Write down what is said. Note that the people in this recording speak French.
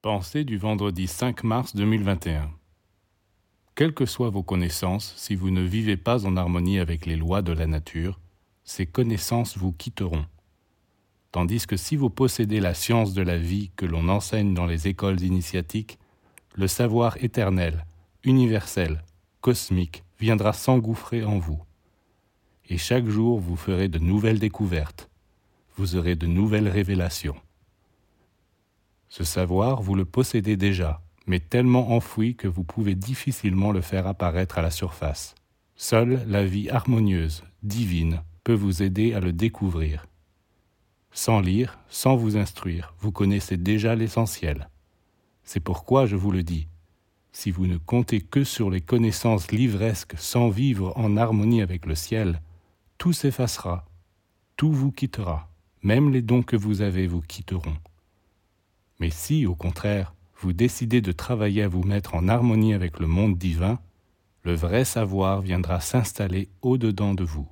Pensée du vendredi 5 mars 2021. Quelles que soient vos connaissances, si vous ne vivez pas en harmonie avec les lois de la nature, ces connaissances vous quitteront. Tandis que si vous possédez la science de la vie que l'on enseigne dans les écoles initiatiques, le savoir éternel, universel, cosmique viendra s'engouffrer en vous. Et chaque jour vous ferez de nouvelles découvertes, vous aurez de nouvelles révélations. Ce savoir, vous le possédez déjà, mais tellement enfoui que vous pouvez difficilement le faire apparaître à la surface. Seule la vie harmonieuse, divine, peut vous aider à le découvrir. Sans lire, sans vous instruire, vous connaissez déjà l'essentiel. C'est pourquoi je vous le dis. Si vous ne comptez que sur les connaissances livresques sans vivre en harmonie avec le ciel, tout s'effacera, tout vous quittera, même les dons que vous avez vous quitteront. Mais si, au contraire, vous décidez de travailler à vous mettre en harmonie avec le monde divin, le vrai savoir viendra s'installer au-dedans de vous.